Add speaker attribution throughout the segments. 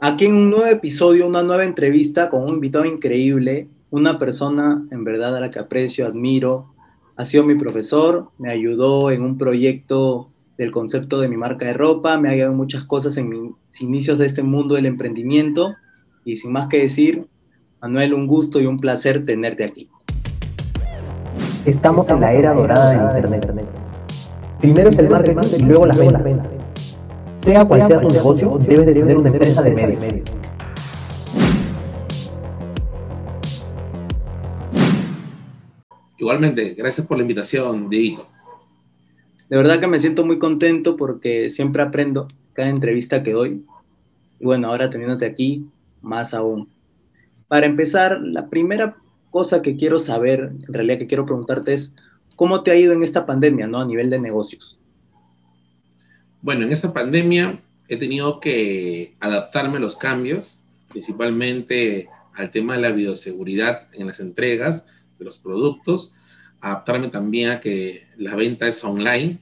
Speaker 1: Aquí en un nuevo episodio, una nueva entrevista con un invitado increíble, una persona en verdad a la que aprecio, admiro. Ha sido mi profesor, me ayudó en un proyecto del concepto de mi marca de ropa, me ha ayudado en muchas cosas en mis inicios de este mundo del emprendimiento. Y sin más que decir, Manuel, un gusto y un placer tenerte aquí.
Speaker 2: Estamos en la era dorada del Internet. Primero es el marketing y luego las ventas. Sea cual sea tu negocio, debes de tener una empresa de medios.
Speaker 3: Igualmente, gracias por la invitación, Dieguito.
Speaker 1: De verdad que me siento muy contento porque siempre aprendo cada entrevista que doy. Y bueno, ahora teniéndote aquí, más aún. Para empezar, la primera cosa que quiero saber, en realidad que quiero preguntarte es, ¿cómo te ha ido en esta pandemia, ¿no? A nivel de negocios.
Speaker 3: Bueno, en esta pandemia he tenido que adaptarme a los cambios, principalmente al tema de la bioseguridad en las entregas de los productos, adaptarme también a que la venta es online,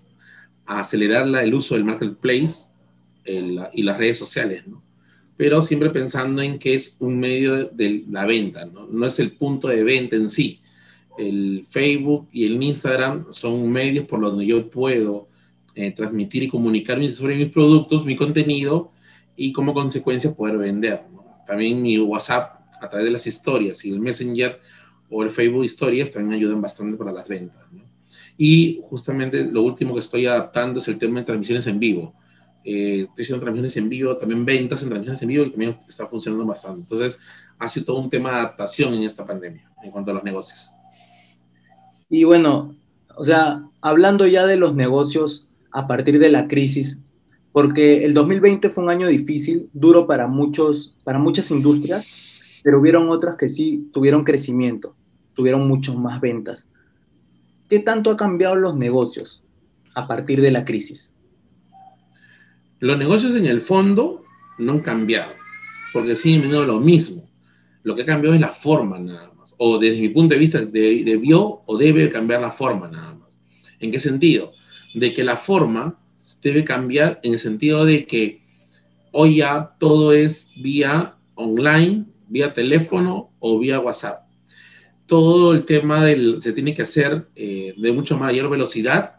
Speaker 3: a acelerar el uso del marketplace y las redes sociales, ¿no? pero siempre pensando en que es un medio de la venta, ¿no? no es el punto de venta en sí. El Facebook y el Instagram son medios por los donde yo puedo eh, transmitir y comunicar sobre mis productos, mi contenido y como consecuencia poder vender. También mi WhatsApp a través de las historias y el Messenger o el Facebook Historias también ayudan bastante para las ventas. Y justamente lo último que estoy adaptando es el tema de transmisiones en vivo eh, estoy haciendo transmisiones en vivo, también ventas en transmisiones en vivo y también está funcionando bastante. Entonces, ha sido todo un tema de adaptación en esta pandemia en cuanto a los negocios.
Speaker 1: Y bueno, o sea, hablando ya de los negocios a partir de la crisis, porque el 2020 fue un año difícil, duro para, muchos, para muchas industrias, pero hubieron otras que sí tuvieron crecimiento, tuvieron muchas más ventas. ¿Qué tanto ha cambiado los negocios a partir de la crisis?
Speaker 3: Los negocios en el fondo no han cambiado, porque siguen viendo lo mismo. Lo que ha cambiado es la forma nada más. O desde mi punto de vista, debió o debe cambiar la forma nada más. ¿En qué sentido? De que la forma debe cambiar en el sentido de que hoy ya todo es vía online, vía teléfono o vía WhatsApp. Todo el tema del, se tiene que hacer eh, de mucho mayor velocidad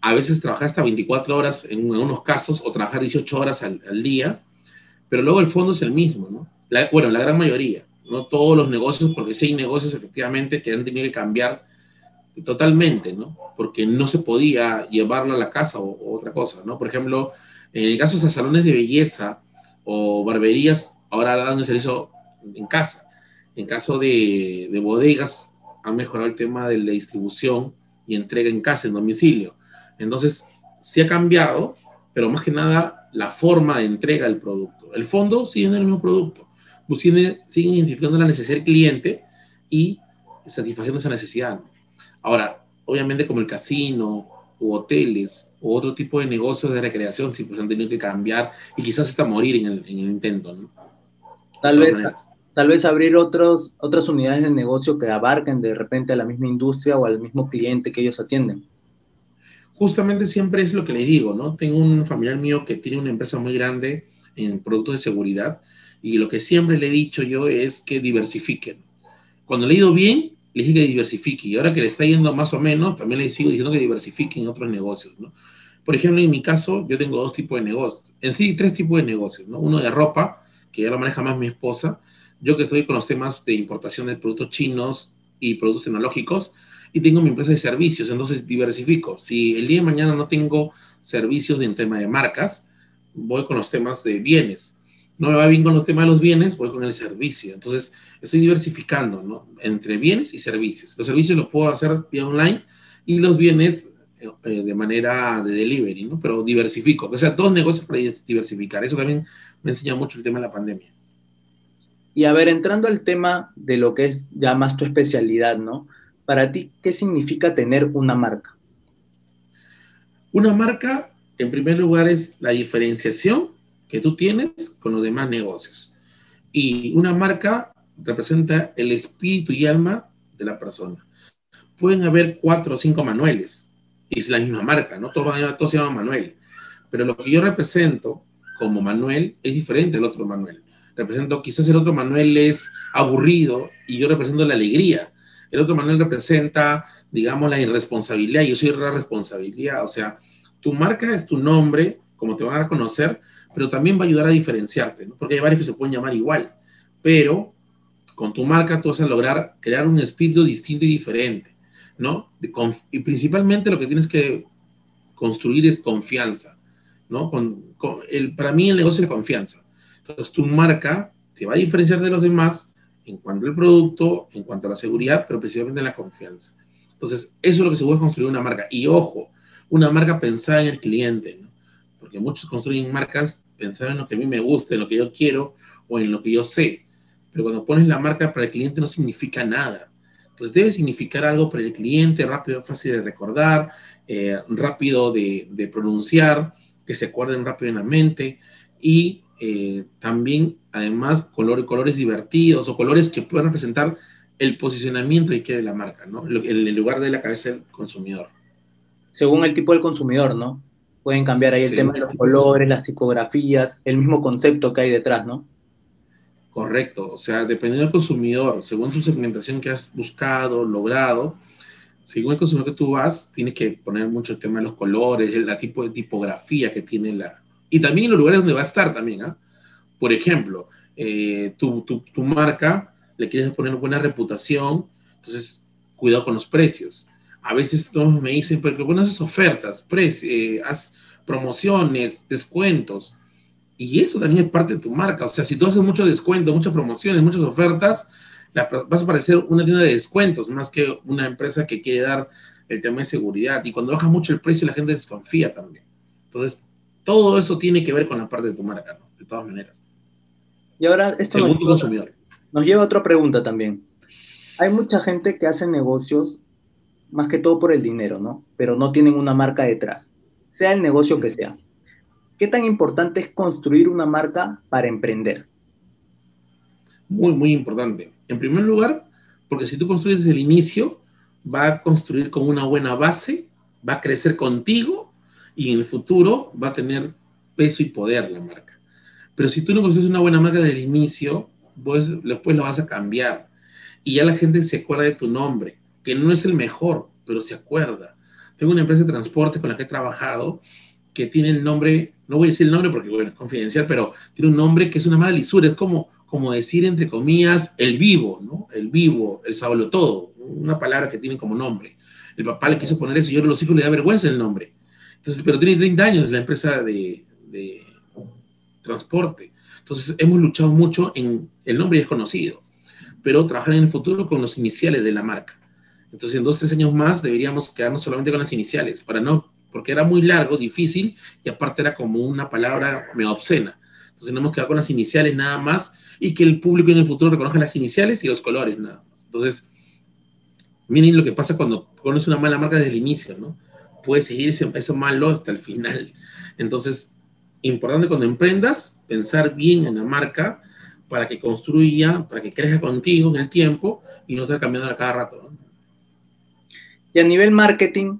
Speaker 3: a veces trabajar hasta 24 horas en algunos casos o trabajar 18 horas al, día, pero luego el fondo es el mismo, ¿no? bueno, la gran mayoría, no todos los negocios, porque sí hay negocios efectivamente que han tenido que cambiar totalmente, ¿no? Porque no se podía llevarlo a la casa o, otra cosa, ¿no? Por ejemplo, en el caso de salones de belleza o barberías, ahora dan el servicio en casa. En caso de, de bodegas, han mejorado el tema de la distribución y entrega en casa, en domicilio. Entonces, sí ha cambiado, pero más que nada la forma de entrega del producto. El fondo sigue en el mismo producto, pues sigue, identificando la necesidad del cliente y satisfaciendo esa necesidad. Ahora, obviamente como el casino u hoteles u otro tipo de negocios de recreación, sí, pues han tenido que cambiar y quizás hasta morir en el, intento.
Speaker 1: Tal vez, tal vez abrir otros, otras unidades de negocio que abarquen de repente a la misma industria o al mismo cliente que ellos atienden
Speaker 3: justamente siempre es lo que le digo, ¿no? Tengo un familiar mío que tiene una empresa muy grande en productos de seguridad y lo que siempre le he dicho yo es que diversifiquen. Cuando le he ido bien, le dije que diversifique y ahora que le está yendo más o menos, también le sigo diciendo que diversifiquen en otros negocios, ¿no? Por ejemplo, en mi caso, yo tengo dos tipos de negocios, en sí tres tipos de negocios, ¿no? Uno de ropa, que ya lo maneja más mi esposa, yo que estoy con los temas de importación de productos chinos y productos tecnológicos, y tengo mi empresa de servicios, entonces diversifico. Si el día de mañana no tengo servicios en tema de marcas, voy con los temas de bienes. No me va bien con los temas de los bienes, voy con el servicio. Entonces, estoy diversificando, ¿no? Entre bienes y servicios. Los servicios los puedo hacer vía online y los bienes eh, de manera de delivery, ¿no? Pero diversifico. O sea, dos negocios para diversificar. Eso también me enseña mucho el tema de la pandemia.
Speaker 1: Y a ver, entrando al tema de lo que es ya más tu especialidad, ¿no? para ti, ¿qué significa tener una marca?
Speaker 3: Una marca, en primer lugar, es la diferenciación que tú tienes con los demás negocios. Y una marca representa el espíritu y alma de la persona. Pueden haber cuatro o cinco Manueles, y es la misma marca, ¿no? Todos, todos se llaman Manuel. Pero lo que yo represento como Manuel es diferente al otro Manuel. Represento, quizás el otro Manuel es aburrido y yo represento la alegría. El otro Manuel representa, digamos, la irresponsabilidad y yo soy la responsabilidad. O sea, tu marca es tu nombre, como te van a conocer, pero también va a ayudar a diferenciarte, ¿no? porque hay varios que se pueden llamar igual, pero con tu marca tú vas a lograr crear un espíritu distinto y diferente, ¿no? y principalmente lo que tienes que construir es confianza, ¿no? Con, el, para mí el negocio es confianza. Entonces tu marca te va a diferenciar de los demás en cuanto al producto, en cuanto a la seguridad, pero principalmente en la confianza. Entonces, eso es lo que se puede construir una marca. Y ojo, una marca pensada en el cliente, ¿no? porque muchos construyen marcas pensando en lo que a mí me gusta, en lo que yo quiero o en lo que yo sé. Pero cuando pones la marca para el cliente no significa nada. Entonces debe significar algo para el cliente, rápido, fácil de recordar, eh, rápido de, pronunciar, que se acuerden rápido en la mente y eh, también, además, color, colores divertidos o colores que puedan representar el posicionamiento que quiere la marca, ¿no? En el lugar de la cabeza del consumidor.
Speaker 1: Según el tipo del consumidor, ¿no? Pueden cambiar ahí el tema de los colores, las tipografías, el mismo concepto que hay detrás, ¿no?
Speaker 3: Correcto, o sea, dependiendo del consumidor, según tu segmentación que has buscado, logrado, según el consumidor que tú vas, tiene que poner mucho el tema de los colores, el tipo de tipografía que tiene la... Y también los lugares donde va a estar también, ¿ah? Por ejemplo, eh, tu, tu, tu, marca, le quieres poner buena reputación, entonces cuidado con los precios. A veces todos me dicen, pero bueno, haces ofertas, eh, haz promociones, descuentos. Y eso también es parte de tu marca. O sea, si tú haces mucho descuento, muchas promociones, muchas ofertas, vas a parecer una tienda de descuentos más que una empresa que quiere dar el tema de seguridad. Y cuando baja mucho el precio, la gente desconfía también. Entonces, todo eso tiene que ver con la parte de tu marca, ¿no? De todas maneras.
Speaker 1: Y ahora, esto nos, nos lleva a otra pregunta también. Hay mucha gente que hace negocios más que todo por el dinero, ¿no? Pero no tienen una marca detrás, sea el negocio que sea. ¿Qué tan importante es construir una marca para emprender?
Speaker 3: Muy, muy importante. En primer lugar, porque si tú construyes desde el inicio, va a construir con una buena base, va a crecer contigo y en el futuro va a tener peso y poder la marca. Pero si tú no construyes una buena marca desde el inicio, pues después la vas a cambiar y ya la gente se acuerda de tu nombre que no es el mejor, pero se acuerda. Tengo una empresa de transporte con la que he trabajado que tiene el nombre, no voy a decir el nombre porque bueno, es confidencial, pero tiene un nombre que es una mala lisura, es como, como decir entre comillas el vivo, ¿no? El vivo, el sablo todo, una palabra que tiene como nombre. El papá le quiso poner eso y ahora a los hijos le da vergüenza el nombre. Entonces, pero tiene 30 años la empresa de, de transporte. Entonces, hemos luchado mucho en el nombre ya es conocido, pero trabajar en el futuro con los iniciales de la marca. Entonces, en dos, tres años más deberíamos quedarnos solamente con las iniciales, para no, porque era muy largo, difícil, y aparte era como una palabra medio obscena. Entonces, nos hemos quedado con las iniciales nada más, y que el público en el futuro reconozca las iniciales y los colores nada más. Entonces, miren lo que pasa cuando conoces una mala marca desde el inicio, ¿no? Puedes seguir ese, eso malo hasta el final. Entonces, importante cuando emprendas, pensar bien en la marca para que construya, para que crezca contigo en el tiempo y no estar cambiando a cada rato, ¿no?
Speaker 1: Y a nivel marketing,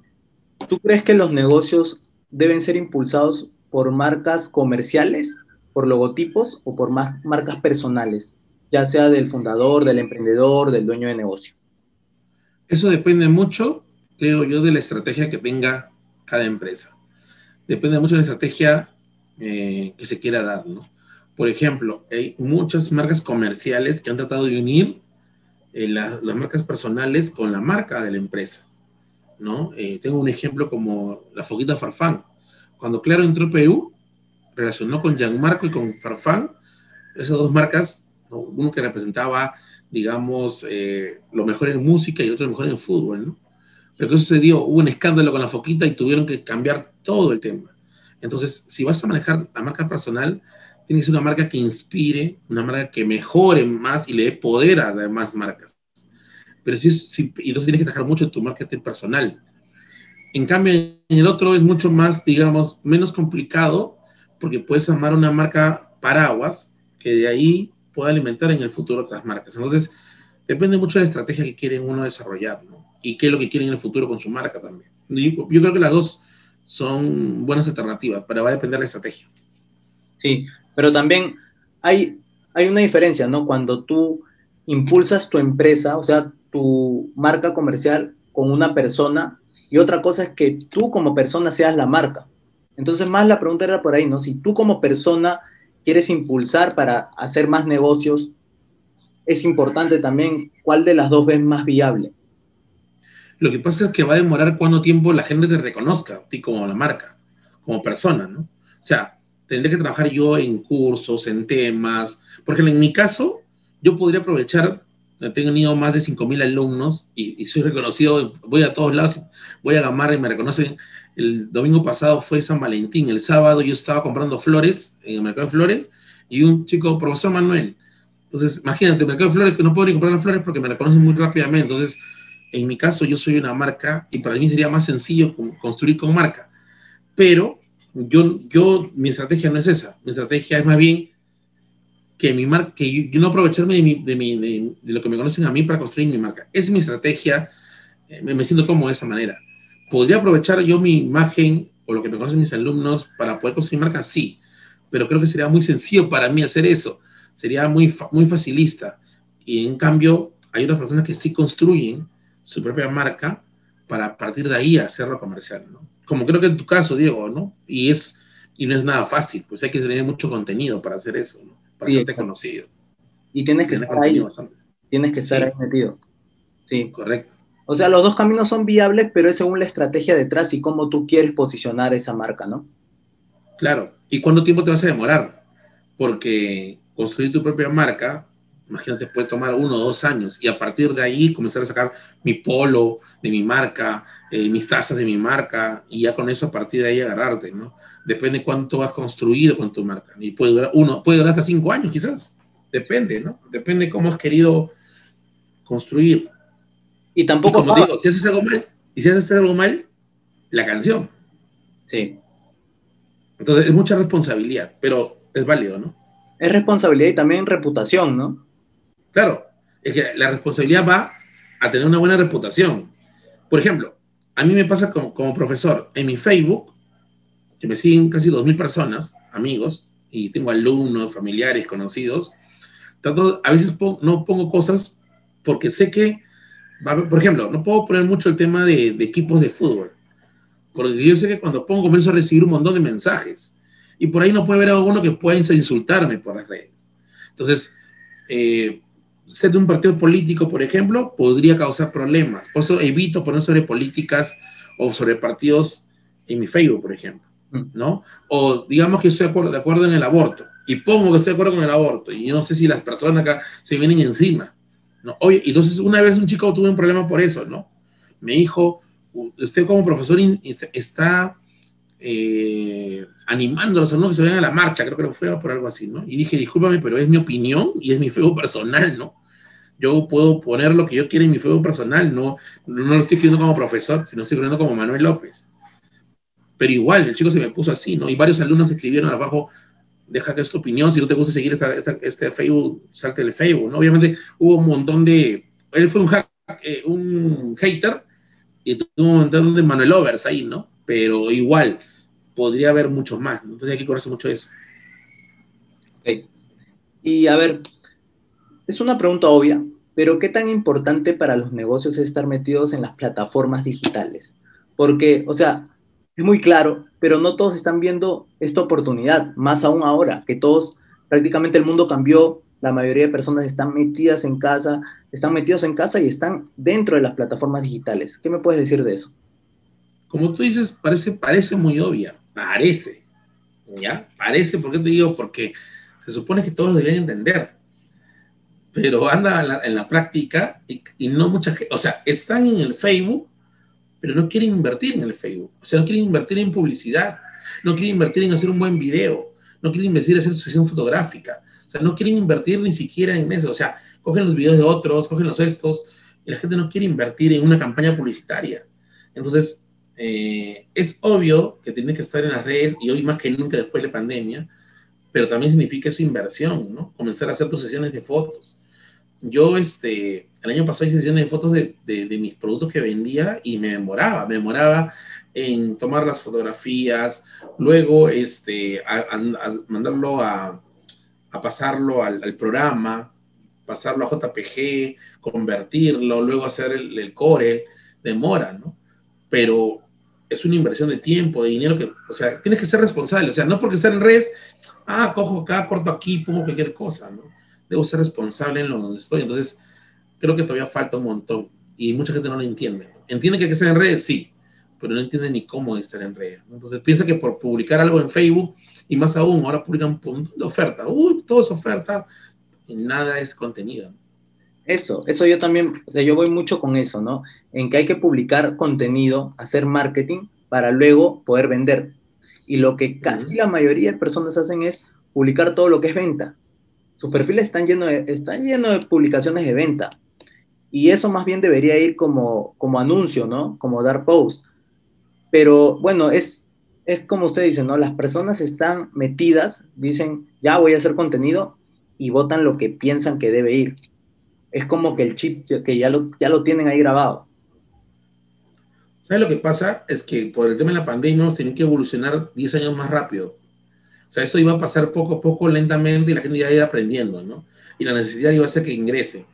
Speaker 1: ¿tú crees que los negocios deben ser impulsados por marcas comerciales, por logotipos o por marcas personales, ya sea del fundador, del emprendedor, del dueño de negocio?
Speaker 3: Eso depende mucho, creo yo, de la estrategia que tenga cada empresa. Depende mucho de la estrategia eh, que se quiera dar, ¿no? Por ejemplo, hay muchas marcas comerciales que han tratado de unir eh, las marcas personales con la marca de la empresa. ¿No? Eh, tengo un ejemplo como la Foquita Farfán. Cuando Claro entró a Perú, relacionó con Gianmarco y con Farfán, esas dos marcas, uno que representaba, digamos, eh, lo mejor en música y el otro lo mejor en fútbol. Pero ¿qué sucedió? Hubo un escándalo con la Foquita y tuvieron que cambiar todo el tema. Entonces, si vas a manejar la marca personal, tiene que ser una marca que inspire, una marca que mejore más y le dé poder a las demás marcas pero sí, sí, y entonces tienes que trabajar mucho en tu marketing personal. En cambio, en el otro es mucho más, digamos, menos complicado, porque puedes armar una marca paraguas que de ahí pueda alimentar en el futuro otras marcas. Entonces, depende mucho de la estrategia que quieren uno desarrollar, ¿no? Y qué es lo que quieren en el futuro con su marca también. Yo, yo creo que las dos son buenas alternativas, pero va a depender de la estrategia.
Speaker 1: Sí, pero también hay, hay una diferencia, ¿no? Cuando tú impulsas tu empresa, o sea, tu marca comercial con una persona, y otra cosa es que tú como persona seas la marca. Entonces, más la pregunta era por ahí, ¿no? Si tú como persona quieres impulsar para hacer más negocios, es importante también cuál de las dos ves más viable.
Speaker 3: Lo que pasa es que va a demorar cuánto tiempo la gente te reconozca, a ti como la marca, como persona, ¿no? O sea, tendré que trabajar yo en cursos, en temas, porque en mi caso, yo podría aprovechar, he tenido más de 5.000 alumnos y, soy reconocido, voy a todos lados, voy a Gamarra y me reconocen. El domingo pasado fue San Valentín, el sábado yo estaba comprando flores en el mercado de flores y un chico, profesor Manuel, entonces, imagínate, mercado de flores que no puedo ni comprar las flores porque me reconocen muy rápidamente. Entonces, en mi caso, yo soy una marca y para mí sería más sencillo construir con marca. Pero yo, yo, mi estrategia no es esa. Mi estrategia es más bien que mi marca, que yo, no aprovecharme de, mi, de, lo que me conocen a mí para construir mi marca. Es mi estrategia. Eh, me, siento como de esa manera. ¿Podría aprovechar yo mi imagen o lo que me conocen mis alumnos para poder construir marca? Sí. Pero creo que sería muy sencillo para mí hacer eso sería muy, muy facilista. Y en cambio, hay otras personas que sí construyen su propia marca para partir de ahí hacerlo comercial. Como creo que en tu caso, Diego, ¿no? Y, es, y no es nada fácil, pues hay que tener mucho contenido para hacer eso, ¿no? Para sí, conocido.
Speaker 1: Y tienes que estar ahí. Tienes que estar ahí metido. Sí.
Speaker 3: Correcto.
Speaker 1: O sea, los dos caminos son viables, pero es según la estrategia detrás y cómo tú quieres posicionar esa marca, ¿no?
Speaker 3: Claro. ¿Y cuánto tiempo te vas a demorar? Porque construir tu propia marca, imagínate, puede tomar uno o dos años y a partir de ahí comenzar a sacar mi polo de mi marca, eh, mis tazas de mi marca y ya con eso a partir de ahí agarrarte, ¿no? Depende cuánto has construido con tu marca. Y puede durar uno, puede durar hasta cinco años quizás. Depende, ¿no? Depende cómo has querido construir.
Speaker 1: Y tampoco...
Speaker 3: como te digo, si haces algo mal, y si haces algo mal, la canción.
Speaker 1: Sí.
Speaker 3: Entonces es mucha responsabilidad, pero es válido, ¿no?
Speaker 1: es responsabilidad y también reputación, ¿no?
Speaker 3: Claro, es que la responsabilidad va a tener una buena reputación. Por ejemplo, a mí me pasa como, profesor, en mi Facebook, que me siguen casi 2.000 personas, amigos, y tengo alumnos, familiares, conocidos, tanto, a veces no pongo cosas porque sé que, por ejemplo, no puedo poner mucho el tema de, de equipos de fútbol, porque yo sé que cuando pongo comienzo a recibir un montón de mensajes y por ahí no puede haber alguno que pueda insultarme por las redes. Entonces, eh, ser de un partido político, por ejemplo, podría causar problemas. Por eso evito poner sobre políticas o sobre partidos en mi Facebook, por ejemplo, mm. ¿no? O digamos que estoy de acuerdo, de acuerdo en el aborto y pongo que estoy de acuerdo con el aborto y yo no sé si las personas acá se vienen encima, ¿no? Oye, entonces una vez un chico tuvo un problema por eso, ¿no? Me dijo, usted como profesor está eh, animando a alumnos que se vayan a la marcha, creo que lo fue por algo así, ¿no? Y dije, discúlpame, pero es mi opinión y es mi feo personal, ¿no? Yo puedo poner lo que yo quiera en mi feo personal, no, no lo estoy escribiendo como profesor, sino estoy escribiendo como Manuel López. Pero igual, el chico se me puso así, ¿no? Y varios alumnos escribieron abajo, deja que es tu opinión, si no te gusta seguir esta, este Facebook, salte el Facebook, ¿no? Obviamente hubo un montón de... Él fue un, eh, un hater y tuvo un montón de Manuel Lovers ahí, ¿no? Pero igual, podría haber muchos más. Entonces hay que conocer mucho eso.
Speaker 1: Y a ver, es una pregunta obvia, pero ¿qué tan importante para los negocios es estar metidos en las plataformas digitales? Porque, o sea, es muy claro, pero no todos están viendo esta oportunidad, más aún ahora, que todos, prácticamente el mundo cambió, la mayoría de personas están metidas en casa, están metidos en casa y están dentro de las plataformas digitales. ¿Qué me puedes decir de eso?
Speaker 3: Como tú dices, parece, parece muy obvia, Parece, ¿ya? Parece, ¿por qué te digo? Porque se supone que todos lo deben entender, pero anda en la, práctica y, no mucha gente, o sea, están en el Facebook, pero no quieren invertir en el Facebook, o sea, no quieren invertir en publicidad, no quieren invertir en hacer un buen video, no quieren invertir en hacer su sesión fotográfica, o sea, no quieren invertir ni siquiera en eso, o sea, cogen los videos de otros, cogen los estos, y la gente no quiere invertir en una campaña publicitaria. Entonces, eh, es obvio que tienes que estar en las redes y hoy más que nunca después de la pandemia, pero también significa eso inversión, ¿no? Comenzar a hacer tus sesiones de fotos. Yo, este, el año pasado hice sesiones de fotos de, de, mis productos que vendía y me demoraba, me demoraba en tomar las fotografías, luego este, mandarlo a, pasarlo al, programa, pasarlo a JPG, convertirlo, luego hacer el, el core, demora, ¿no? Pero es una inversión de tiempo, de dinero que, o sea, tienes que ser responsable, o sea, no porque estar en redes, ah, cojo acá, corto aquí, pongo cualquier cosa, ¿no? Debo ser responsable en lo donde estoy, entonces creo que todavía falta un montón y mucha gente no lo entiende. ¿Entiende que hay que estar en redes? Sí, pero no entiende ni cómo estar en redes. Entonces piensa que por publicar algo en Facebook, y más aún, ahora publican un montón de oferta, uy, todo es oferta, y nada es contenido.
Speaker 1: Eso, eso yo también, o sea, yo voy mucho con eso, ¿no? En que hay que publicar contenido, hacer marketing para luego poder vender. Y lo que casi la mayoría de personas hacen es publicar todo lo que es venta. Sus perfiles están llenos de, están llenos de publicaciones de venta. Y eso más bien debería ir como, como anuncio, ¿no? Como dar post. Pero bueno, es, es como usted dice, ¿no? Las personas están metidas, dicen, ya voy a hacer contenido y votan lo que piensan que debe ir es como que el chip que ya lo, ya lo tienen ahí grabado.
Speaker 3: ¿Sabes lo que pasa? Es que por el tema de la pandemia hemos tenido que evolucionar 10 años más rápido. O sea, eso iba a pasar poco a poco, lentamente, y la gente ya iba aprendiendo, ¿no? Y la necesidad iba a ser que ingrese.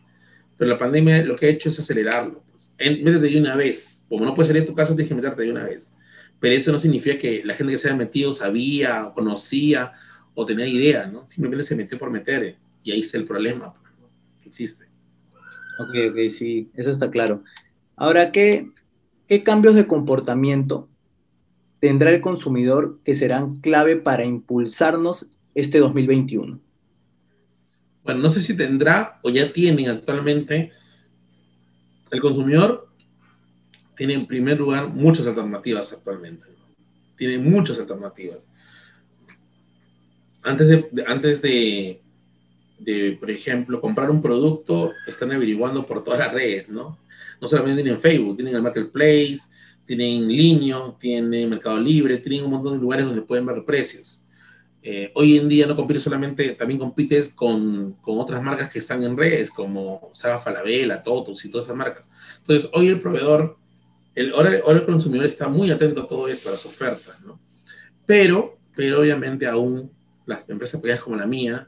Speaker 3: Pero la pandemia lo que ha hecho es acelerarlo. Pues. Métete de una vez. Como no puedes salir de tu casa, tienes que meterte de una vez. Pero eso no significa que la gente que se haya metido sabía, conocía o tenía idea, ¿no? Simplemente se metió por meter. Y ahí está el problema pues, que existe.
Speaker 1: Ok, ok, sí, eso está claro. Ahora, ¿qué, qué cambios de comportamiento tendrá el consumidor que serán clave para impulsarnos este 2021?
Speaker 3: Bueno, no sé si tendrá o ya tienen actualmente. El consumidor tiene en primer lugar muchas alternativas actualmente. Tiene muchas alternativas. Antes de, antes de, de, por ejemplo, comprar un producto, están averiguando por todas las redes, ¿no? No solamente tienen Facebook, tienen el Marketplace, tienen Linio, tienen Mercado Libre, tienen un montón de lugares donde pueden ver precios. Eh, hoy en día no compites solamente, también compites con, con, otras marcas que están en redes, como Saga Falabella, Totus y todas esas marcas. Entonces, hoy el proveedor, el, ahora, ahora el consumidor está muy atento a todo esto, a las ofertas, ¿no? Pero, pero obviamente aún las empresas pequeñas como la mía,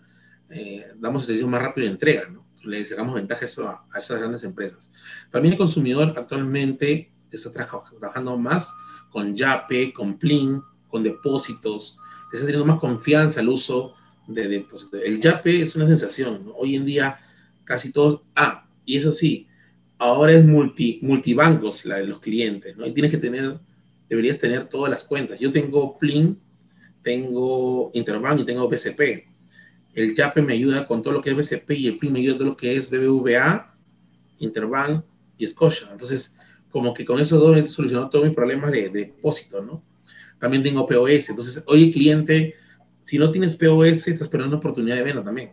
Speaker 3: eh, damos el servicio más rápido de entrega, ¿no? Le sacamos ventajas a, a, esas grandes empresas. También el consumidor actualmente está trabajando más con Yape, con Plin, con depósitos, está teniendo más confianza al uso de depósitos. El Yape es una sensación, ¿no? Hoy en día casi todos, ah, y eso sí, ahora es multi, multibancos la de los clientes, ¿no? Y tienes que tener, deberías tener todas las cuentas. Yo tengo Plin, tengo Interbank y tengo BCP el YAPE me ayuda con todo lo que es BCP y el PRI me ayuda con todo lo que es BBVA, Interbank y Scotia. Entonces, como que con esos dos he todos mis problemas de, depósito, ¿no? También tengo POS. Entonces, hoy el cliente, si no tienes POS, estás perdiendo una oportunidad de venta también.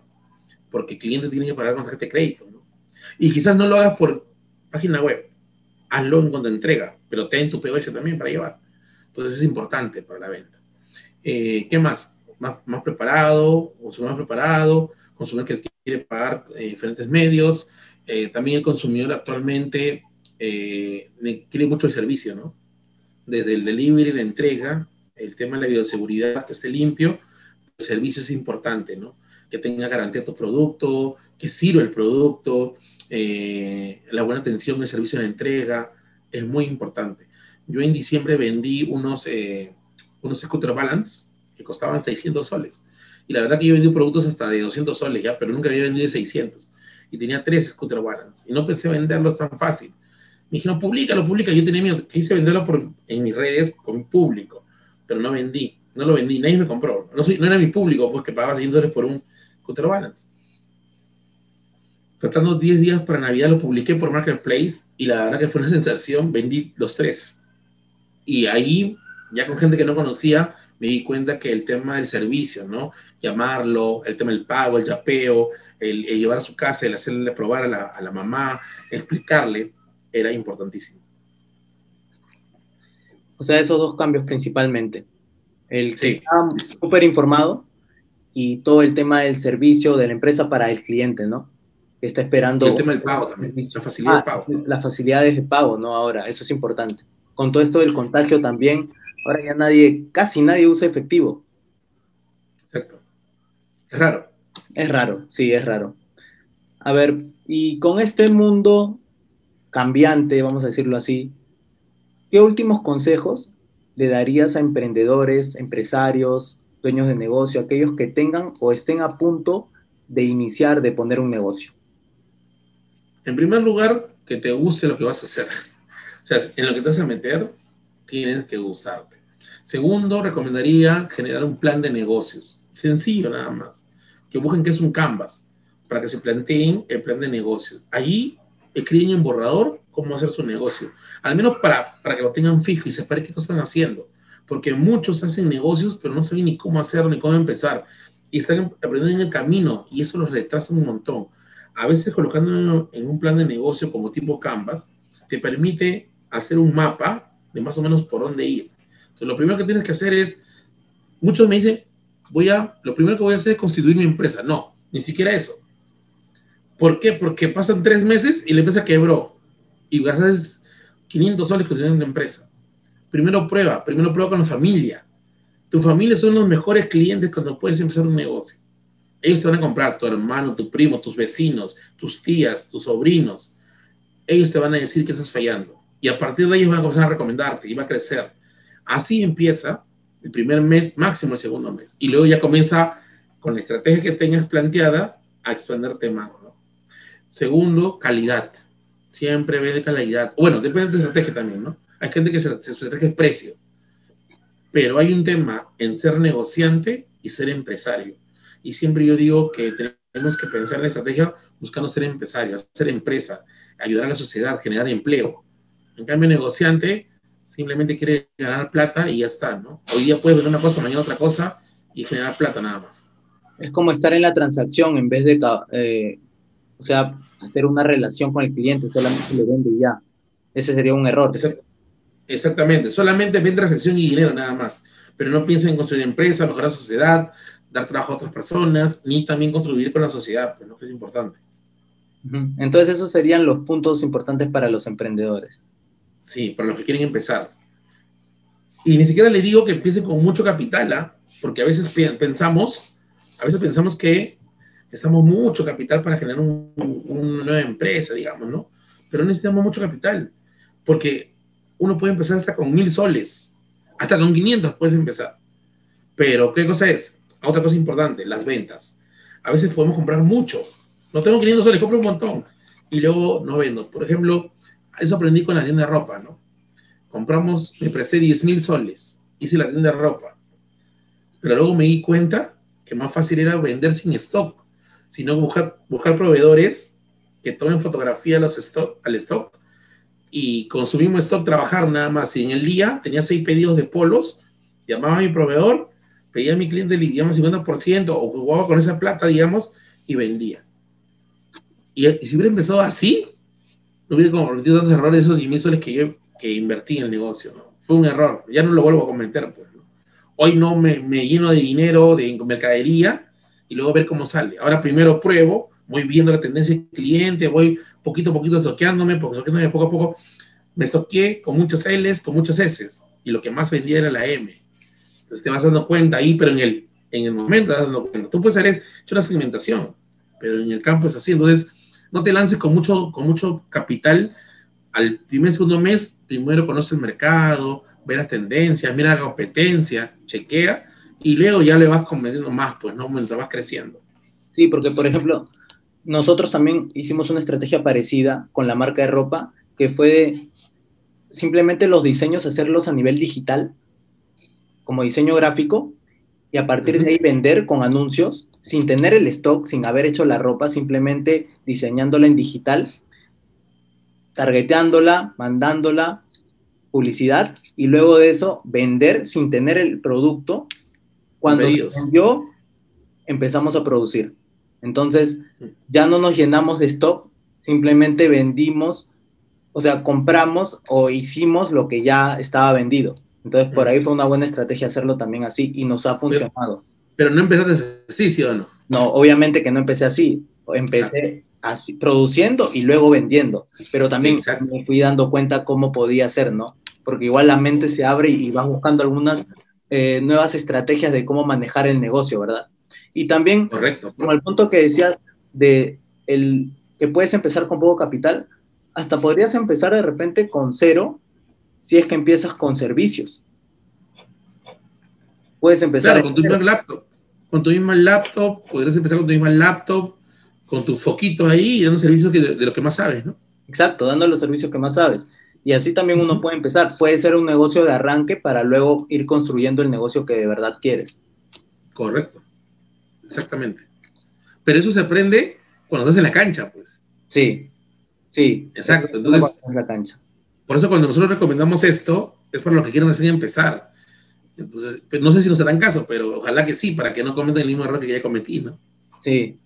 Speaker 3: Porque el cliente tiene que pagar con tarjeta de crédito, ¿no? Y quizás no lo hagas por página web. Hazlo en cuanto entrega, pero ten tu POS también para llevar. Entonces, es importante para la venta. Eh, ¿Qué más? Más, preparado, consumidor más preparado, consumidor que quiere pagar eh, diferentes medios. Eh, también el consumidor actualmente eh, quiere mucho el servicio, ¿no? Desde el delivery, la entrega, el tema de la bioseguridad, que esté limpio, el servicio es importante, ¿no? Que tenga garantía tu producto, que sirva el producto, la buena atención, el servicio de la entrega, es muy importante. Yo en diciembre vendí unos, unos Scooter Balance, que costaban 600 soles. Y la verdad que yo vendí productos hasta de 200 soles ya, pero nunca había vendido de 600. Y tenía tres scooter balance. Y no pensé venderlos tan fácil. Me dijeron, lo publica. Yo tenía miedo. Quise venderlo por, en mis redes con mi público, pero no vendí. No lo vendí. Nadie me compró. No, soy, no era mi público, pues que pagaba 600 dólares por un scooter balance. Tratando 10 días para Navidad, lo publiqué por Marketplace y la verdad que fue una sensación. Vendí los tres. Y ahí, ya con gente que no conocía, me di cuenta que el tema del servicio, ¿no? Llamarlo, el tema del pago, el yapeo, el, llevar a su casa, el hacerle probar a la, a la mamá, explicarle, era importantísimo.
Speaker 1: O sea, esos dos cambios principalmente. El que está súper informado y todo el tema del servicio de la empresa para el cliente, ¿no? Que está esperando.
Speaker 3: el tema del pago también, la facilidad de ah, pago.
Speaker 1: Las facilidades de pago, ¿no? Ahora, eso es importante. con todo esto del contagio también, ahora ya nadie, casi nadie usa efectivo.
Speaker 3: Exacto. Es raro.
Speaker 1: Es raro, sí, es raro. A ver, y con este mundo cambiante, vamos a decirlo así, ¿qué últimos consejos le darías a emprendedores, empresarios, dueños de negocio, aquellos que tengan o estén a punto de iniciar, de poner un negocio?
Speaker 3: En primer lugar, que te guste lo que vas a hacer. O sea, en lo que te vas a meter, tienes que gustarte. Segundo, recomendaría generar un plan de negocios. Sencillo nada más. Que busquen que es un canvas para que se planteen el plan de negocios. Ahí escriben en borrador cómo hacer su negocio. Al menos para, para que lo tengan fijo y sepan qué están haciendo. Porque muchos hacen negocios, pero no saben ni cómo hacerlo ni cómo empezar. Y están aprendiendo en el camino y eso los retrasa un montón. A veces colocando en un plan de negocio como tipo Canvas, te permite hacer un mapa de más o menos por dónde ir. Entonces, lo primero que tienes que hacer es, muchos me dicen, voy a, lo primero que voy a hacer es constituir mi empresa. No, ni siquiera eso. ¿Por qué? Porque pasan tres meses y la empresa quebró y gastas 500 soles constituyendo tu empresa. Primero prueba, primero prueba con la familia. Tu familia son los mejores clientes cuando puedes empezar un negocio. Ellos te van a comprar, tu hermano, tu primo, tus vecinos, tus tías, tus sobrinos. Ellos te van a decir que estás fallando. Y a partir de ellos van a comenzar a recomendarte y va a crecer. Así empieza el primer mes, máximo el segundo mes. Y luego ya comienza con la estrategia que tengas planteada a expanderte más. Segundo, calidad. Siempre ve de calidad. Bueno, depende de tu estrategia también, ¿no? Hay gente que su estrategia es precio. Pero hay un tema en ser negociante y ser empresario. Y siempre yo digo que tenemos que pensar en la estrategia buscando ser empresario, ser empresa, ayudar a la sociedad, generar empleo. En cambio, negociante simplemente quiere ganar plata y ya está, ¿no? Hoy día puedes vender una cosa, mañana otra cosa y generar plata nada más.
Speaker 1: Es como estar en la transacción en vez de, eh, o sea, hacer una relación con el cliente, solamente le vende y ya. Ese sería un error.
Speaker 3: Exactamente, solamente vende transacción y dinero nada más, pero no piensa en construir empresa, mejorar la sociedad, dar trabajo a otras personas, ni también contribuir con la sociedad, pues, ¿no? que es importante.
Speaker 1: Entonces esos serían los puntos importantes para los emprendedores.
Speaker 3: Sí, para los que quieren empezar. Y ni siquiera le digo que empiecen con mucho capital, ¿ah? porque a veces pensamos, a veces pensamos que necesitamos mucho capital para generar una nueva empresa, digamos, ¿no? Pero necesitamos mucho capital, porque uno puede empezar hasta con mil soles, hasta con 500 puedes empezar. Pero, ¿qué cosa es? Otra cosa importante, las ventas. A veces podemos comprar mucho. No tengo 500 soles, compro un montón. Y luego no vendo. Por ejemplo, eso aprendí con la tienda de ropa, ¿no? Compramos, me presté 10 mil soles, hice la tienda de ropa. Pero luego me di cuenta que más fácil era vender sin stock, sino buscar, buscar proveedores que tomen fotografía los stock, al stock y con su mismo stock trabajar nada más. Y en el día tenía seis pedidos de polos, llamaba a mi proveedor, pedía a mi cliente, digamos, 50% o jugaba con esa plata, digamos, y vendía. Y, si hubiera empezado así, hubiera cometido tantos errores esos 10 mil soles que yo que invertí en el negocio, ¿no? Fue un error, ya no lo vuelvo a cometer, pues, Hoy no me, me, lleno de dinero, de mercadería, y luego ver cómo sale. Ahora primero pruebo, voy viendo la tendencia del cliente, voy poquito a poquito estoqueándome, porque estoqueándome poco a poco, me estoqué con muchos L's, con muchos S's, y lo que más vendía era la M. Entonces te vas dando cuenta ahí, pero en el, en el momento te vas dando cuenta. Tú puedes hecho una segmentación, pero en el campo es así. Entonces, no te lances con mucho, con mucho capital al primer, segundo mes. Primero conoce el mercado, ve las tendencias, mira la competencia, chequea, y luego ya le vas convenciendo más, pues, ¿no? Mientras vas creciendo.
Speaker 1: Sí, porque, por ejemplo, nosotros también hicimos una estrategia parecida con la marca de ropa, que fue simplemente los diseños hacerlos a nivel digital, como diseño gráfico, y a partir de ahí vender con anuncios, sin tener el stock, sin haber hecho la ropa, simplemente diseñándola en digital, targeteándola, mandándola, publicidad, y luego de eso vender sin tener el producto cuando yo empezamos a producir. Entonces, ya no nos llenamos de stock, simplemente vendimos, o sea, compramos o hicimos lo que ya estaba vendido. Entonces, por ahí fue una buena estrategia hacerlo también así y nos ha funcionado.
Speaker 3: Pero, no empezaste así, ¿sí o no?
Speaker 1: No, obviamente que no empecé así. Empecé así, produciendo y luego vendiendo. Pero también me fui dando cuenta cómo podía ser, ¿no? porque igual la mente se abre y, vas buscando algunas eh, nuevas estrategias de cómo manejar el negocio, ¿verdad? Y también,
Speaker 3: Correcto.
Speaker 1: como el punto que decías de el, que puedes empezar con poco capital, hasta podrías empezar de repente con cero si es que empiezas con servicios. Puedes empezar.
Speaker 3: Claro, con tu misma laptop. Con tu misma laptop, podrías empezar con tu misma laptop, con tu foquito ahí y dando servicios de, de lo que más sabes, ¿no?
Speaker 1: Exacto, dando los servicios que más sabes. Y así también uno puede empezar. Puede ser un negocio de arranque para luego ir construyendo el negocio que de verdad quieres.
Speaker 3: Correcto. Exactamente. Pero eso se aprende cuando estás en la cancha, pues.
Speaker 1: Sí, sí.
Speaker 3: Exacto. Entonces,
Speaker 1: la cancha.
Speaker 3: por eso cuando nosotros recomendamos esto, es para los que quieren recién empezar. Entonces, no sé si nos harán caso, pero ojalá que sí, para que no cometan el mismo error que ya cometí, ¿no?
Speaker 1: Sí,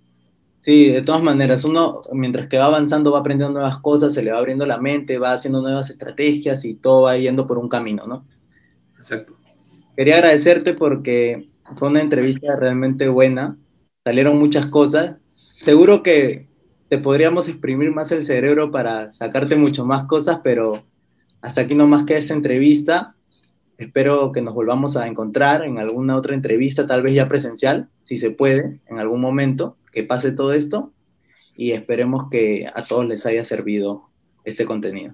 Speaker 1: Sí, de todas maneras, uno mientras que va avanzando va aprendiendo nuevas cosas, se le va abriendo la mente, va haciendo nuevas estrategias y todo va yendo por un camino, ¿no?
Speaker 3: Exacto.
Speaker 1: Quería agradecerte porque fue una entrevista realmente buena, salieron muchas cosas. Seguro que te podríamos exprimir más el cerebro para sacarte mucho más cosas, pero hasta aquí nomás queda esta entrevista. Espero que nos volvamos a encontrar en alguna otra entrevista, tal vez ya presencial, si se puede, en algún momento que pase todo esto y esperemos que a todos les haya servido este contenido.